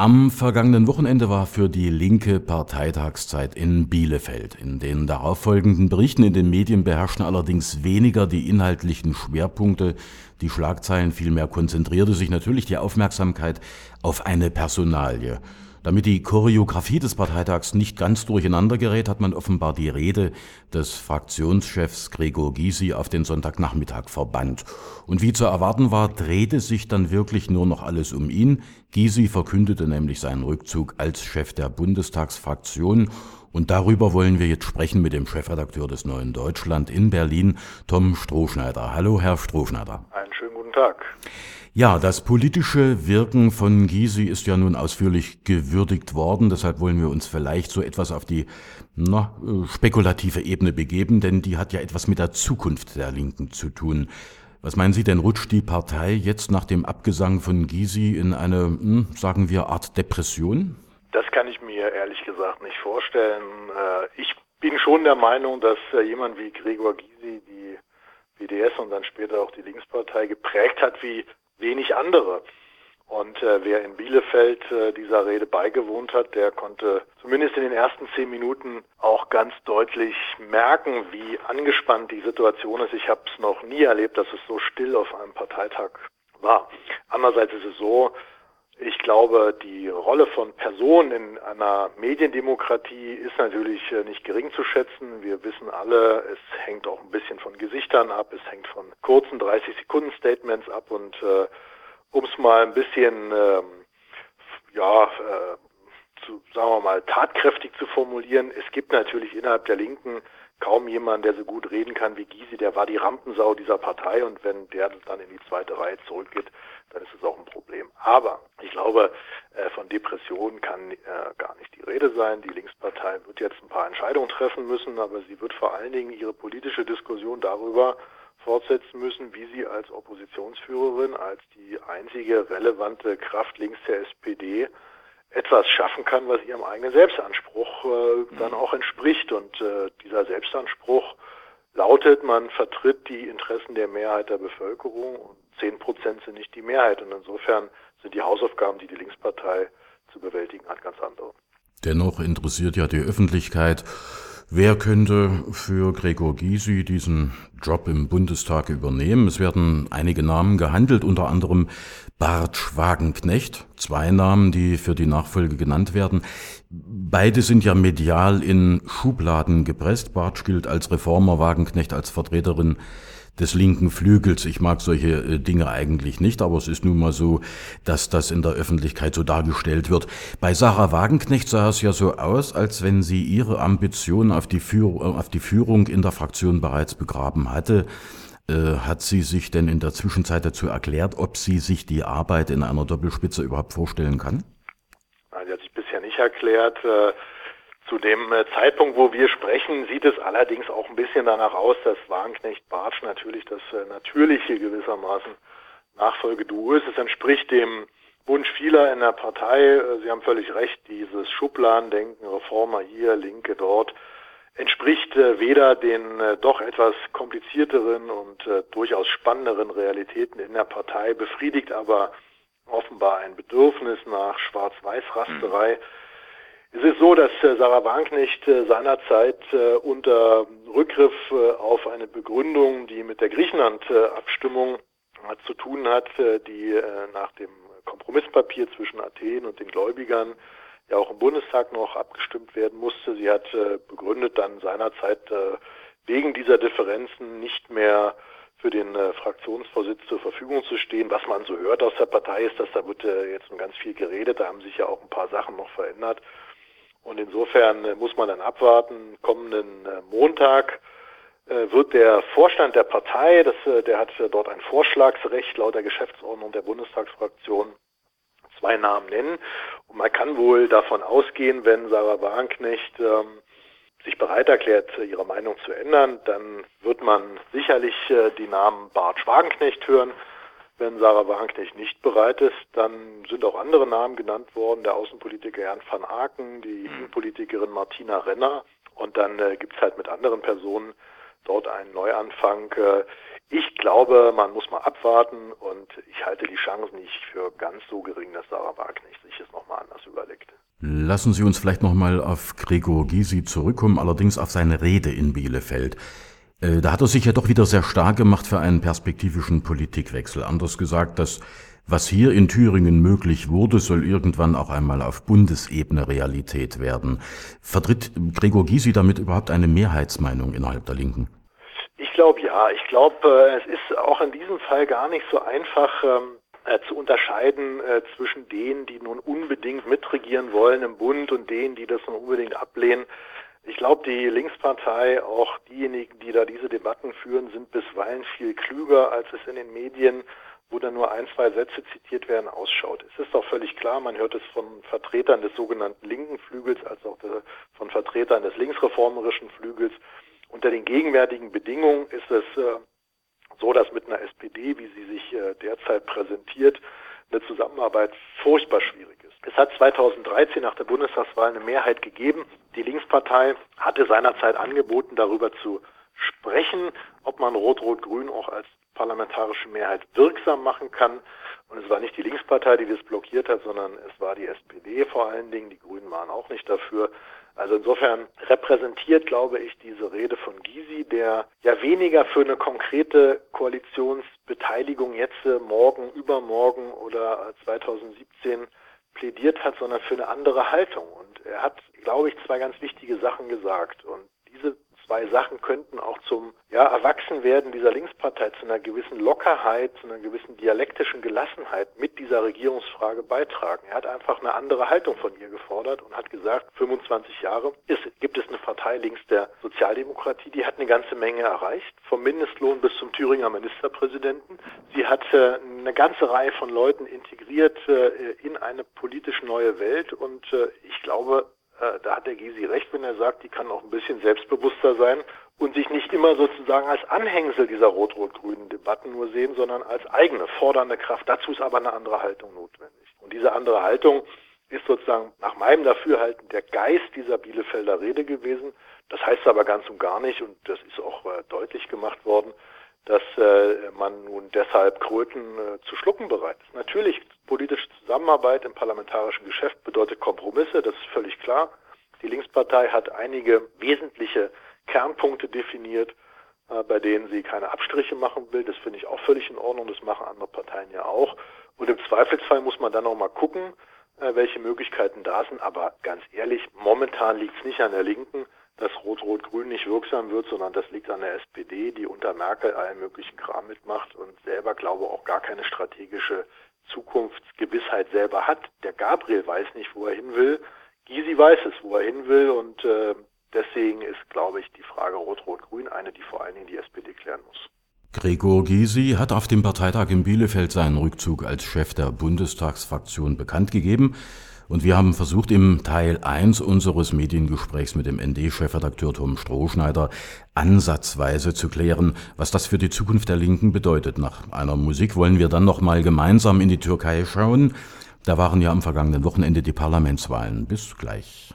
Am vergangenen Wochenende war für die linke Parteitagszeit in Bielefeld. In den darauffolgenden Berichten in den Medien beherrschten allerdings weniger die inhaltlichen Schwerpunkte, die Schlagzeilen, vielmehr konzentrierte sich natürlich die Aufmerksamkeit auf eine Personalie. Damit die Choreografie des Parteitags nicht ganz durcheinander gerät, hat man offenbar die Rede des Fraktionschefs Gregor Gysi auf den Sonntagnachmittag verbannt. Und wie zu erwarten war, drehte sich dann wirklich nur noch alles um ihn. Gysi verkündete nämlich seinen Rückzug als Chef der Bundestagsfraktion und darüber wollen wir jetzt sprechen mit dem Chefredakteur des Neuen Deutschland in Berlin, Tom Strohschneider. Hallo, Herr Strohschneider. Guten Tag. Ja, das politische Wirken von Gysi ist ja nun ausführlich gewürdigt worden. Deshalb wollen wir uns vielleicht so etwas auf die na, spekulative Ebene begeben, denn die hat ja etwas mit der Zukunft der Linken zu tun. Was meinen Sie denn, rutscht die Partei jetzt nach dem Abgesang von Gysi in eine, hm, sagen wir, Art Depression? Das kann ich mir ehrlich gesagt nicht vorstellen. Äh, ich bin schon der Meinung, dass äh, jemand wie Gregor Gysi BDS und dann später auch die Linkspartei geprägt hat wie wenig andere. Und äh, wer in Bielefeld äh, dieser Rede beigewohnt hat, der konnte zumindest in den ersten zehn Minuten auch ganz deutlich merken, wie angespannt die Situation ist. Ich habe es noch nie erlebt, dass es so still auf einem Parteitag war. Andererseits ist es so, ich glaube, die Rolle von Personen in einer Mediendemokratie ist natürlich äh, nicht gering zu schätzen. Wir wissen alle, es hängt auch ein bisschen von Gesichtern ab, es hängt von kurzen 30-Sekunden-Statements ab und äh, um es mal ein bisschen, ähm, ja, äh, zu, sagen wir mal, tatkräftig zu formulieren, es gibt natürlich innerhalb der Linken kaum jemanden, der so gut reden kann wie Gysi. Der war die Rampensau dieser Partei und wenn der dann in die zweite Reihe zurückgeht, dann ist es auch ein Problem. Aber ich glaube, äh, von Depressionen kann äh, gar nicht die Rede sein. Die Linkspartei wird jetzt ein paar Entscheidungen treffen müssen, aber sie wird vor allen Dingen ihre politische Diskussion darüber fortsetzen müssen, wie sie als Oppositionsführerin, als die einzige relevante Kraft links der SPD etwas schaffen kann, was ihrem eigenen Selbstanspruch äh, dann auch entspricht. Und äh, dieser Selbstanspruch lautet, man vertritt die Interessen der Mehrheit der Bevölkerung und zehn Prozent sind nicht die Mehrheit. Und insofern sind die Hausaufgaben, die die Linkspartei zu bewältigen hat, ganz andere. Dennoch interessiert ja die Öffentlichkeit, wer könnte für Gregor Gysi diesen Job im Bundestag übernehmen. Es werden einige Namen gehandelt, unter anderem Bart Schwagenknecht, zwei Namen, die für die Nachfolge genannt werden. Beide sind ja medial in Schubladen gepresst. Bartsch gilt als Reformer, Wagenknecht als Vertreterin des linken Flügels. Ich mag solche äh, Dinge eigentlich nicht, aber es ist nun mal so, dass das in der Öffentlichkeit so dargestellt wird. Bei Sarah Wagenknecht sah es ja so aus, als wenn sie ihre Ambition auf die, Führ auf die Führung in der Fraktion bereits begraben hatte. Äh, hat sie sich denn in der Zwischenzeit dazu erklärt, ob sie sich die Arbeit in einer Doppelspitze überhaupt vorstellen kann? Nein, sie hat sich bisher nicht erklärt. Zu dem äh, Zeitpunkt, wo wir sprechen, sieht es allerdings auch ein bisschen danach aus, dass Wagenknecht Bartsch natürlich das äh, natürliche gewissermaßen Nachfolgeduo ist. Es entspricht dem Wunsch vieler in der Partei. Äh, Sie haben völlig recht, dieses Schubladendenken, Reformer hier, Linke dort, entspricht weder den doch etwas komplizierteren und durchaus spannenderen Realitäten in der Partei, befriedigt aber offenbar ein Bedürfnis nach Schwarz-Weiß-Rasterei. Mhm es ist so, dass äh, Sarah Wagenknecht äh, seinerzeit äh, unter Rückgriff auf eine Begründung, die mit der Griechenland-Abstimmung zu tun hat, die nach dem Kompromisspapier zwischen Athen und den Gläubigern ja auch im Bundestag noch abgestimmt werden musste. Sie hat begründet dann seinerzeit wegen dieser Differenzen nicht mehr für den Fraktionsvorsitz zur Verfügung zu stehen. Was man so hört aus der Partei ist, dass da wird jetzt ganz viel geredet. Da haben sich ja auch ein paar Sachen noch verändert. Und insofern äh, muss man dann abwarten. Kommenden äh, Montag äh, wird der Vorstand der Partei, das, der hat dort ein Vorschlagsrecht laut der Geschäftsordnung der Bundestagsfraktion, zwei Namen nennen. Und man kann wohl davon ausgehen, wenn Sarah Wagenknecht ähm, sich bereit erklärt, ihre Meinung zu ändern, dann wird man sicherlich die Namen Bart Schwagenknecht hören. Wenn Sarah Wagenknecht nicht bereit ist, dann sind auch andere Namen genannt worden. Der Außenpolitiker Jan van Aken, die mhm. Innenpolitikerin Martina Renner und dann äh, gibt es halt mit anderen Personen dort einen Neuanfang. Äh, ich glaube, man muss mal abwarten und ich halte die Chancen nicht für ganz so gering, dass Sarah Wagenknecht sich es nochmal anders Lassen Sie uns vielleicht nochmal auf Gregor Gysi zurückkommen, allerdings auf seine Rede in Bielefeld. Äh, da hat er sich ja doch wieder sehr stark gemacht für einen perspektivischen Politikwechsel. Anders gesagt, das, was hier in Thüringen möglich wurde, soll irgendwann auch einmal auf Bundesebene Realität werden. Vertritt Gregor Gysi damit überhaupt eine Mehrheitsmeinung innerhalb der Linken? Ich glaube ja. Ich glaube, äh, es ist auch in diesem Fall gar nicht so einfach ähm, äh, zu unterscheiden äh, zwischen denen, die nun unbedingt mitregieren wollen im Bund und denen, die das nun unbedingt ablehnen. Ich glaube, die Linkspartei, auch diejenigen, die da diese Debatten führen, sind bisweilen viel klüger, als es in den Medien, wo dann nur ein, zwei Sätze zitiert werden, ausschaut. Es ist doch völlig klar, man hört es von Vertretern des sogenannten linken Flügels als auch von Vertretern des linksreformerischen Flügels. Unter den gegenwärtigen Bedingungen ist es äh, so, dass mit einer SPD, wie sie sich äh, derzeit präsentiert, eine Zusammenarbeit furchtbar schwierig ist. Es hat 2013 nach der Bundestagswahl eine Mehrheit gegeben. Die Linkspartei hatte seinerzeit angeboten, darüber zu sprechen, ob man Rot-Rot-Grün auch als parlamentarische Mehrheit wirksam machen kann. Und es war nicht die Linkspartei, die das blockiert hat, sondern es war die SPD vor allen Dingen. Die Grünen waren auch nicht dafür. Also insofern repräsentiert, glaube ich, diese Rede von Gysi, der ja weniger für eine konkrete Koalitionsbeteiligung jetzt morgen, übermorgen oder 2017 plädiert hat, sondern für eine andere Haltung. Und er hat, glaube ich, zwei ganz wichtige Sachen gesagt. Und diese zwei Sachen könnten auch zum ja, Erwachsenwerden dieser Linkspartei, zu einer gewissen Lockerheit, zu einer gewissen dialektischen Gelassenheit mit dieser Regierungsfrage beitragen. Er hat einfach eine andere Haltung von ihr gefordert und hat gesagt, 25 Jahre ist, gibt es eine Partei links der Sozialdemokratie, die hat eine ganze Menge erreicht, vom Mindestlohn bis zum Thüringer Ministerpräsidenten. Sie hat äh, eine ganze Reihe von Leuten integriert äh, in eine politisch neue Welt und äh, ich glaube, da hat der Gysi recht, wenn er sagt, die kann auch ein bisschen selbstbewusster sein und sich nicht immer sozusagen als Anhängsel dieser rot-rot-grünen Debatten nur sehen, sondern als eigene fordernde Kraft. Dazu ist aber eine andere Haltung notwendig. Und diese andere Haltung ist sozusagen nach meinem Dafürhalten der Geist dieser Bielefelder Rede gewesen. Das heißt aber ganz und gar nicht, und das ist auch äh, deutlich gemacht worden, dass äh, man nun deshalb Kröten äh, zu schlucken bereit ist. Natürlich, politische Zusammenarbeit im parlamentarischen Geschäft bedeutet Kompromisse, das ist völlig klar. Die Linkspartei hat einige wesentliche Kernpunkte definiert, äh, bei denen sie keine Abstriche machen will. Das finde ich auch völlig in Ordnung, das machen andere Parteien ja auch. Und im Zweifelsfall muss man dann auch mal gucken, äh, welche Möglichkeiten da sind. Aber ganz ehrlich, momentan liegt es nicht an der Linken dass Rot-Rot-Grün nicht wirksam wird, sondern das liegt an der SPD, die unter Merkel allen möglichen Kram mitmacht und selber, glaube auch gar keine strategische Zukunftsgewissheit selber hat. Der Gabriel weiß nicht, wo er hin will. Gysi weiß es, wo er hin will und äh, deswegen ist, glaube ich, die Frage Rot-Rot-Grün eine, die vor allen Dingen die SPD klären muss. Gregor Gysi hat auf dem Parteitag in Bielefeld seinen Rückzug als Chef der Bundestagsfraktion bekannt gegeben. Und wir haben versucht, im Teil 1 unseres Mediengesprächs mit dem ND-Chefredakteur Tom Strohschneider ansatzweise zu klären, was das für die Zukunft der Linken bedeutet. Nach einer Musik wollen wir dann nochmal gemeinsam in die Türkei schauen. Da waren ja am vergangenen Wochenende die Parlamentswahlen. Bis gleich.